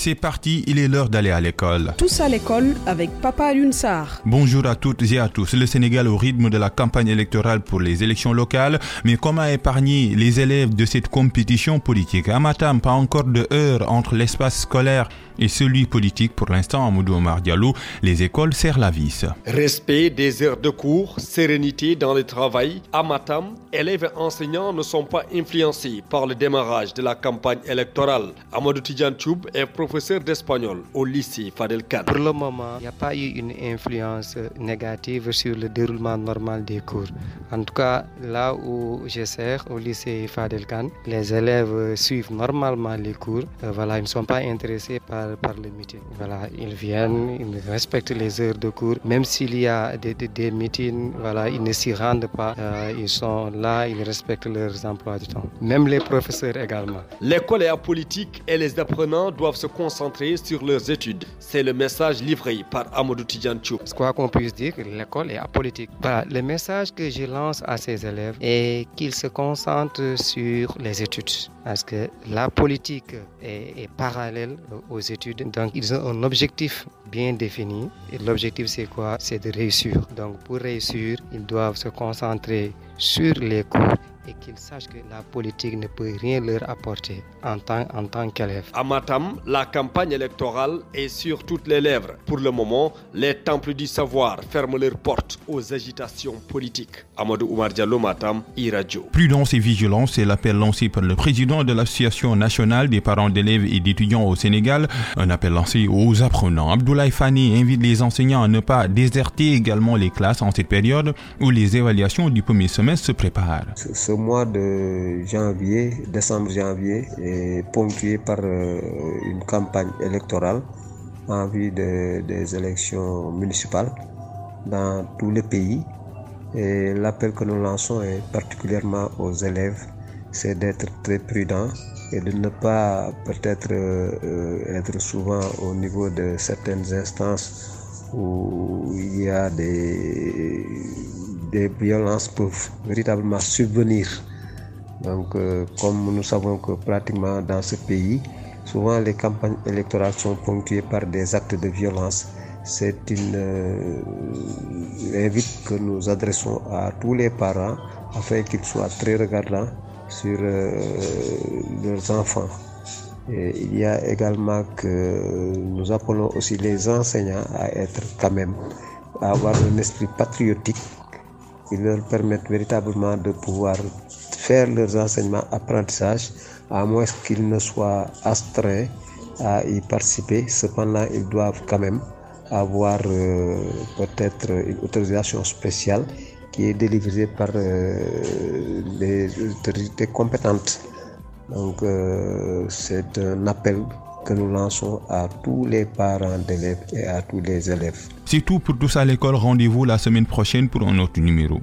C'est parti, il est l'heure d'aller à l'école. Tous à l'école avec Papa Lunsar. Bonjour à toutes et à tous. Le Sénégal au rythme de la campagne électorale pour les élections locales, mais comment épargner les élèves de cette compétition politique? À Matam, pas encore de heure entre l'espace scolaire et celui politique pour l'instant à Moudou Omar Diallo. Les écoles serrent la vis. Respect des heures de cours, sérénité dans le travail. À Matam, élèves et enseignants ne sont pas influencés par le démarrage de la campagne électorale. Amadou Tidjan Choub est professeur d'espagnol au lycée Fadel Khan. Pour le moment, il n'y a pas eu une influence négative sur le déroulement normal des cours. En tout cas, là où je sers, au lycée Fadel Khan, les élèves suivent normalement les cours. Euh, voilà, ils ne sont pas intéressés par, par les meetings. Voilà, ils viennent, ils respectent les heures de cours. Même s'il y a des, des, meetings, voilà, ils ne s'y rendent pas. Euh, ils sont là, ils respectent leurs emplois du temps. Même les professeurs également. L'école est apolitique et les apprenants doivent se concentrer sur leurs études. C'est le message livré par Amadou Tidjanchou. Quoi qu'on puisse dire, l'école est apolitique. le message que je à ces élèves est qu'ils se concentrent sur les études. Parce que la politique est, est parallèle aux études. Donc, ils ont un objectif bien défini. Et l'objectif, c'est quoi? C'est de réussir. Donc, pour réussir, ils doivent se concentrer sur les cours et qu'ils sachent que la politique ne peut rien leur apporter en tant, en tant qu'élève. À Matam, la campagne électorale est sur toutes les lèvres. Pour le moment, les temples du savoir ferment leurs portes aux agitations politiques. Amadou Oumar Diallo Matam, e-radio. Prudence et vigilance, c'est l'appel lancé par le président de l'Association nationale des parents d'élèves et d'étudiants au Sénégal. Un appel lancé aux apprenants. Abdoulaye Fani invite les enseignants à ne pas déserter également les classes en cette période où les évaluations du premier semestre se préparent mois de janvier, décembre-janvier est ponctué par euh, une campagne électorale en vue de, des élections municipales dans tous les pays. Et l'appel que nous lançons est particulièrement aux élèves, c'est d'être très prudents et de ne pas peut-être euh, être souvent au niveau de certaines instances où il y a des des violences peuvent véritablement subvenir. Donc, euh, comme nous savons que pratiquement dans ce pays, souvent les campagnes électorales sont ponctuées par des actes de violence. C'est une euh, invite que nous adressons à tous les parents afin qu'ils soient très regardants sur euh, leurs enfants. Et il y a également que nous appelons aussi les enseignants à être quand même, à avoir un esprit patriotique qui leur permettent véritablement de pouvoir faire leurs enseignements apprentissages, à moins qu'ils ne soient astreints à y participer. Cependant, ils doivent quand même avoir euh, peut-être une autorisation spéciale qui est délivrée par euh, les autorités compétentes. Donc, euh, c'est un appel que nous lançons à tous les parents d'élèves et à tous les élèves. C'est tout pour tous à l'école. Rendez-vous la semaine prochaine pour un autre numéro.